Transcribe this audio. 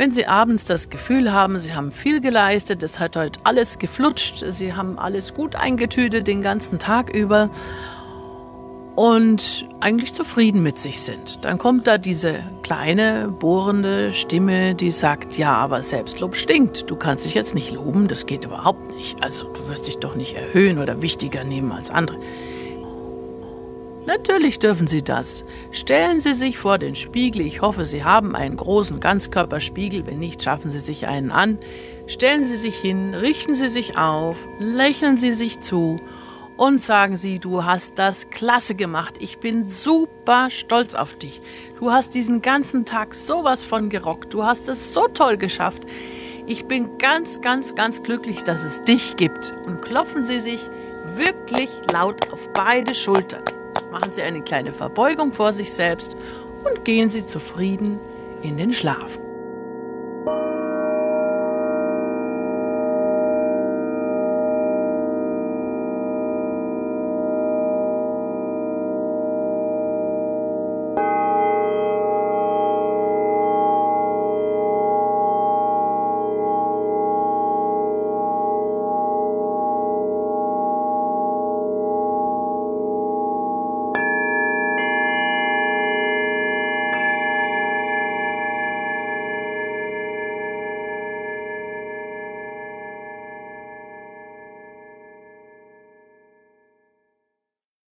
Wenn Sie abends das Gefühl haben, Sie haben viel geleistet, es hat heute alles geflutscht, Sie haben alles gut eingetütet den ganzen Tag über und eigentlich zufrieden mit sich sind, dann kommt da diese kleine, bohrende Stimme, die sagt, ja, aber Selbstlob stinkt. Du kannst dich jetzt nicht loben, das geht überhaupt nicht. Also du wirst dich doch nicht erhöhen oder wichtiger nehmen als andere. Natürlich dürfen Sie das. Stellen Sie sich vor den Spiegel. Ich hoffe, Sie haben einen großen Ganzkörperspiegel. Wenn nicht, schaffen Sie sich einen an. Stellen Sie sich hin, richten Sie sich auf, lächeln Sie sich zu und sagen Sie, du hast das klasse gemacht. Ich bin super stolz auf dich. Du hast diesen ganzen Tag sowas von gerockt. Du hast es so toll geschafft. Ich bin ganz, ganz, ganz glücklich, dass es dich gibt. Und klopfen Sie sich wirklich laut auf beide Schultern. Machen Sie eine kleine Verbeugung vor sich selbst und gehen Sie zufrieden in den Schlaf.